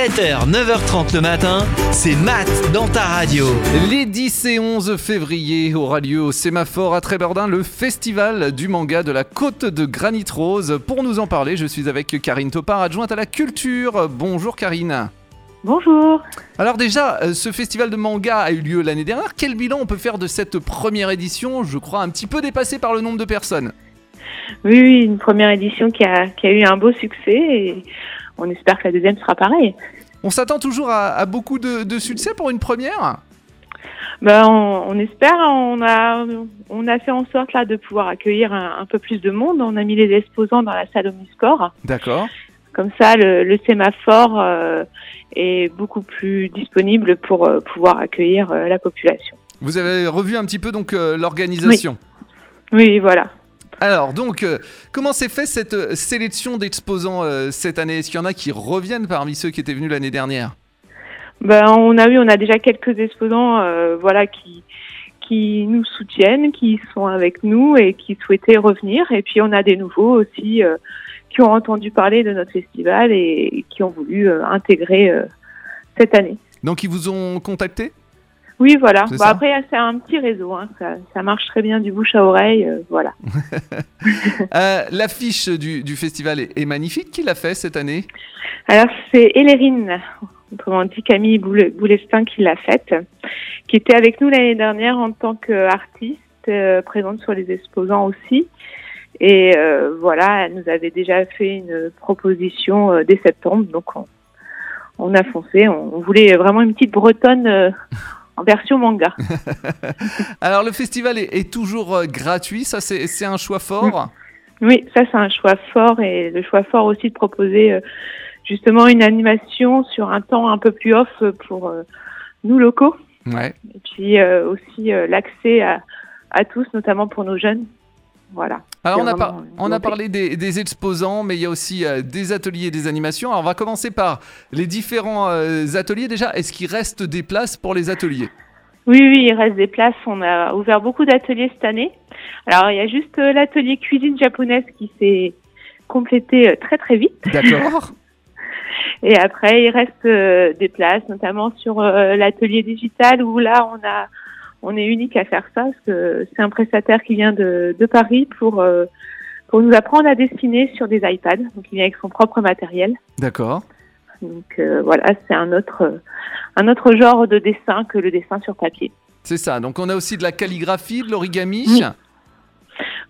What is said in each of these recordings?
7h, 9h30 le matin, c'est Matt dans ta radio. Les 10 et 11 février aura lieu au Sémaphore à Trébordin le festival du manga de la côte de Granit Rose. Pour nous en parler, je suis avec Karine Topard, adjointe à la culture. Bonjour Karine. Bonjour. Alors déjà, euh, ce festival de manga a eu lieu l'année dernière. Quel bilan on peut faire de cette première édition? Je crois un petit peu dépassé par le nombre de personnes. Oui, oui, une première édition qui a, qui a eu un beau succès et on espère que la deuxième sera pareille. On s'attend toujours à, à beaucoup de, de succès pour une première Ben, on, on espère, on a, on a fait en sorte là de pouvoir accueillir un, un peu plus de monde. On a mis les exposants dans la salle Omnisport. D'accord. Comme ça, le, le sémaphore euh, est beaucoup plus disponible pour euh, pouvoir accueillir euh, la population. Vous avez revu un petit peu donc l'organisation. Oui, voilà. Alors donc, euh, comment s'est fait cette euh, sélection d'exposants euh, cette année? Est-ce qu'il y en a qui reviennent parmi ceux qui étaient venus l'année dernière? Ben, on a eu, on a déjà quelques exposants, voilà, qui qui nous soutiennent, qui sont avec nous et qui souhaitaient revenir. Et puis on a des nouveaux aussi qui ont entendu parler de notre festival et qui ont voulu intégrer cette année. Donc ils vous ont contacté Oui, voilà. Bon, après, c'est un petit réseau. Hein. Ça, ça marche très bien du bouche à oreille. euh, voilà. Euh, L'affiche du, du festival est, est magnifique. Qui l'a fait cette année? Alors, c'est Elérine, autrement dit Camille Boule- Boulestin qui l'a faite, qui était avec nous l'année dernière en tant qu'artiste, euh, présente sur les exposants aussi. Et voilà, elle nous avait déjà fait une proposition dès septembre, donc on, on a foncé. On, on voulait vraiment une petite bretonne en version manga. Alors le festival est, est toujours euh, gratuit. Ça c'est un choix fort? Oui, ça c'est un choix fort et le choix fort aussi de proposer euh, justement une animation sur un temps un peu plus off pour euh, nous locaux. Ouais. Et puis euh, aussi l'accès à, à tous, notamment pour nos jeunes. Voilà. Alors on a, par- on parlé des, des exposants, mais il y a aussi euh, des ateliers et des animations. Alors on va commencer par les différents euh, ateliers. Déjà, est-ce qu'il reste des places pour les ateliers? Oui, oui, il reste des places. On a ouvert beaucoup d'ateliers cette année. Alors, il y a juste euh, l'atelier cuisine japonaise qui s'est complété très très vite. D'accord. Et après, il reste des places, notamment sur l'atelier digital où là, on a, on est unique à faire ça parce que c'est un prestataire qui vient de, de Paris pour euh, pour nous apprendre à dessiner sur des iPads. Donc, il vient avec son propre matériel. D'accord. Donc euh, voilà, c'est un autre un autre genre de dessin que le dessin sur papier. C'est ça. Donc on a aussi de la calligraphie, de l'origami. Oui.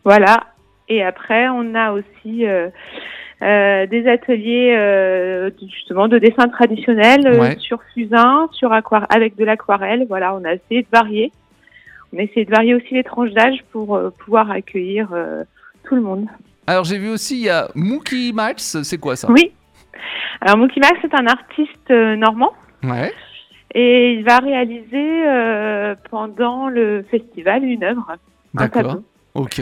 Voilà. Et après, on a aussi euh, euh, des ateliers euh, justement de dessin traditionnel euh, Ouais. sur fusain, sur aquarelle, avec de l'aquarelle. Voilà, on a essayé de varier. On a essayé de varier aussi les tranches d'âge pour pouvoir accueillir tout le monde. Alors j'ai vu aussi, il y a Mookie Max. C'est quoi ça? Oui. Alors Mookie Max c'est un artiste normand Ouais. et il va réaliser pendant le festival une œuvre, D'accord. Ok.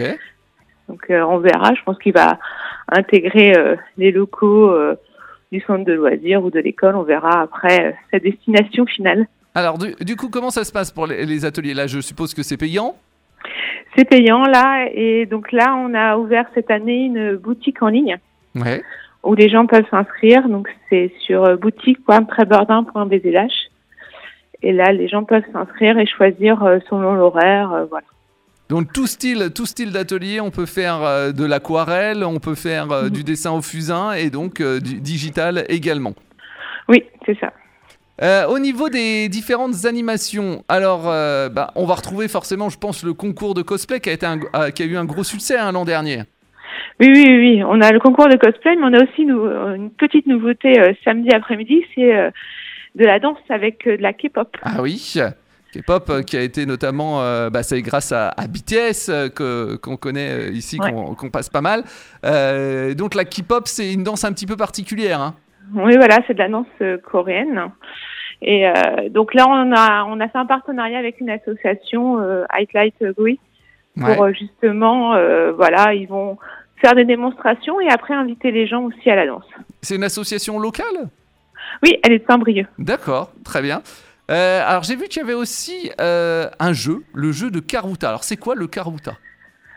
Donc euh, on verra, je pense qu'il va intégrer euh, les locaux euh, du centre de loisirs ou de l'école. On verra après sa destination finale. Alors du, du coup, comment ça se passe pour les, les ateliers? Là, je suppose que c'est payant? C'est payant là et donc là on a ouvert cette année une boutique en ligne Ouais. où les gens peuvent s'inscrire. Donc c'est sur boutique.trebordin.bzh et là les gens peuvent s'inscrire et choisir selon l'horaire. voilà. Donc tout style, tout style d'atelier, on peut faire euh, de l'aquarelle, on peut faire euh, Mhm. du dessin au fusain et donc euh, du digital également. Oui, c'est ça. Euh, au niveau des différentes animations, alors euh, bah, on va retrouver forcément, je pense, le concours de cosplay qui a, été un- euh, qui a eu un gros succès hein, l'an dernier. Oui, oui, oui. On a le concours de cosplay, mais on a aussi une petite nouveauté samedi après-midi, c'est de la danse avec de la K-pop. Ah oui K-pop euh, qui a été notamment, euh, bah, c'est grâce à, à BTS euh, que qu'on connaît ici, Ouais. qu'on qu'on passe pas mal. Euh, donc la K-pop, c'est une danse un petit peu particulière. hein. Oui, voilà, c'est de la danse coréenne. Et donc là, on a on a fait un partenariat avec une association, Highlight Gui, pour justement, voilà, ils vont faire des démonstrations et après inviter les gens aussi à la danse. C'est une association locale? Oui, elle est de Saint-Brieuc. D'accord, très bien. Euh, alors j'ai vu qu'il y avait aussi euh, un jeu, le jeu de Karuta. Alors c'est quoi le Karuta?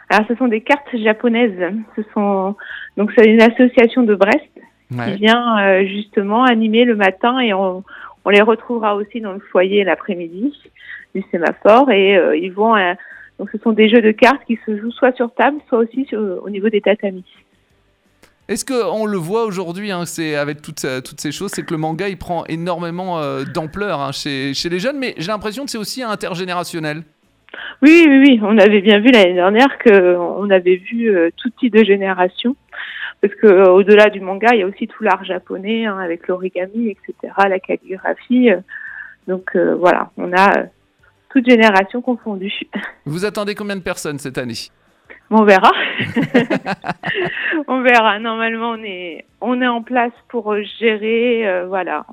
Alors, ce sont des cartes japonaises. Ce sont donc c'est une association de Brest qui vient euh, justement animer le matin et on, on, les retrouvera aussi dans le foyer l'après-midi du sémaphore et ils vont donc ce sont des jeux de cartes qui se jouent soit sur table soit aussi au niveau des tatamis. Est-ce qu'on le voit aujourd'hui, hein, c'est avec toutes, toutes, ces choses, c'est que le manga il prend énormément d'ampleur hein, chez, chez, les jeunes, mais j'ai l'impression que c'est aussi intergénérationnel. Oui, oui, oui, on avait bien vu l'année dernière qu'on avait vu tout type de génération parce que euh, au-delà du manga, il y a aussi tout l'art japonais hein, avec l'origami, etc., la calligraphie. donc euh, voilà, on a euh, toute génération confondue. Vous attendez combien de personnes cette année? On verra. on verra. Normalement, on est on est en place pour gérer. voilà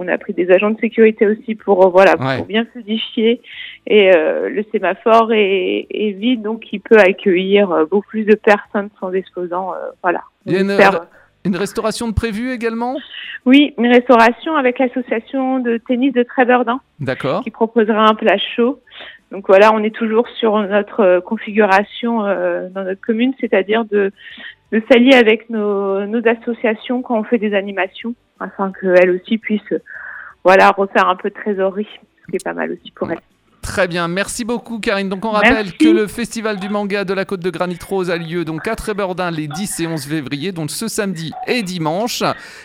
on a pris des agents de sécurité aussi pour euh, voilà pour bien fluidifier et euh, le sémaphore est, vide donc il peut accueillir euh, beaucoup plus de personnes sans exposants voilà. Il y a une, restauration de prévue également? Oui, une restauration avec l'association de tennis de Tréberdin. D'accord. Qui proposera un plat chaud. Donc voilà, on est toujours sur notre configuration dans notre commune, c'est-à-dire de, de s'allier avec nos, nos associations quand on fait des animations afin qu'elle aussi puisse voilà, refaire un peu de trésorerie, ce qui est pas mal aussi pour elle. Très bien, merci beaucoup Karine. Donc on rappelle que le festival du manga de la Côte de Granit Rose a lieu donc à Trébordin les 10 et 11 février, donc ce samedi et dimanche.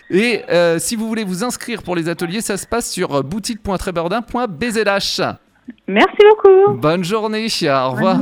Et euh, si vous voulez vous inscrire pour les ateliers, ça se passe sur boutique.trébordin.bzh. Merci beaucoup. Bonne journée, au revoir.